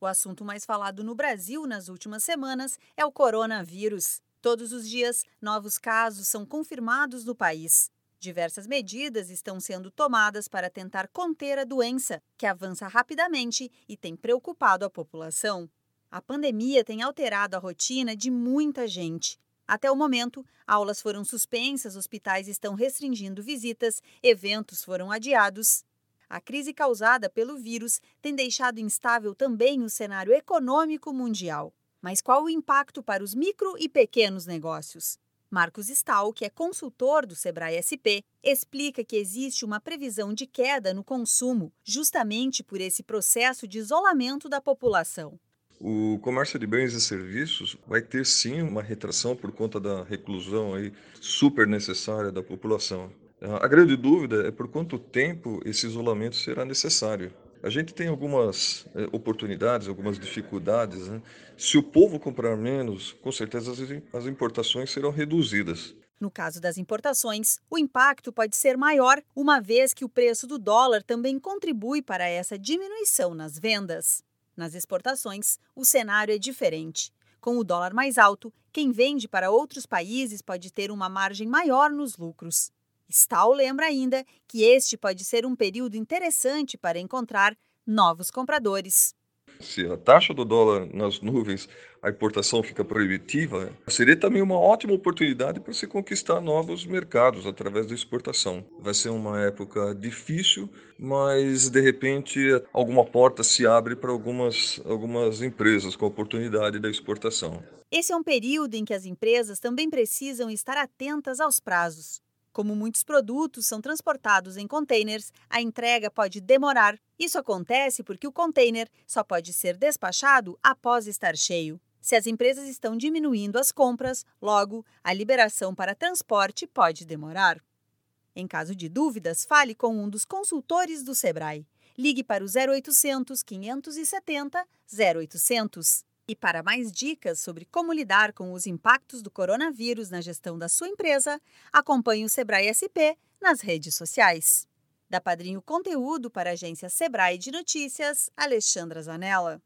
O assunto mais falado no Brasil nas últimas semanas é o coronavírus. Todos os dias, novos casos são confirmados no país. Diversas medidas estão sendo tomadas para tentar conter a doença, que avança rapidamente e tem preocupado a população. A pandemia tem alterado a rotina de muita gente. Até o momento, aulas foram suspensas, hospitais estão restringindo visitas, eventos foram adiados a crise causada pelo vírus tem deixado instável também o cenário econômico mundial. Mas qual o impacto para os micro e pequenos negócios? Marcos Stahl, que é consultor do Sebrae SP, explica que existe uma previsão de queda no consumo, justamente por esse processo de isolamento da população. O comércio de bens e serviços vai ter sim uma retração por conta da reclusão aí super necessária da população. A grande dúvida é por quanto tempo esse isolamento será necessário. A gente tem algumas eh, oportunidades, algumas dificuldades. Né? Se o povo comprar menos, com certeza as importações serão reduzidas. No caso das importações, o impacto pode ser maior, uma vez que o preço do dólar também contribui para essa diminuição nas vendas. Nas exportações, o cenário é diferente. Com o dólar mais alto, quem vende para outros países pode ter uma margem maior nos lucros. Stahl lembra ainda que este pode ser um período interessante para encontrar novos compradores. Se a taxa do dólar nas nuvens, a importação fica proibitiva, seria também uma ótima oportunidade para se conquistar novos mercados através da exportação. Vai ser uma época difícil, mas de repente alguma porta se abre para algumas, algumas empresas com a oportunidade da exportação. Esse é um período em que as empresas também precisam estar atentas aos prazos. Como muitos produtos são transportados em containers, a entrega pode demorar. Isso acontece porque o container só pode ser despachado após estar cheio. Se as empresas estão diminuindo as compras, logo, a liberação para transporte pode demorar. Em caso de dúvidas, fale com um dos consultores do Sebrae. Ligue para o 0800 570 0800. E para mais dicas sobre como lidar com os impactos do coronavírus na gestão da sua empresa, acompanhe o Sebrae SP nas redes sociais. Da Padrinho Conteúdo para a agência Sebrae de Notícias, Alexandra Zanella.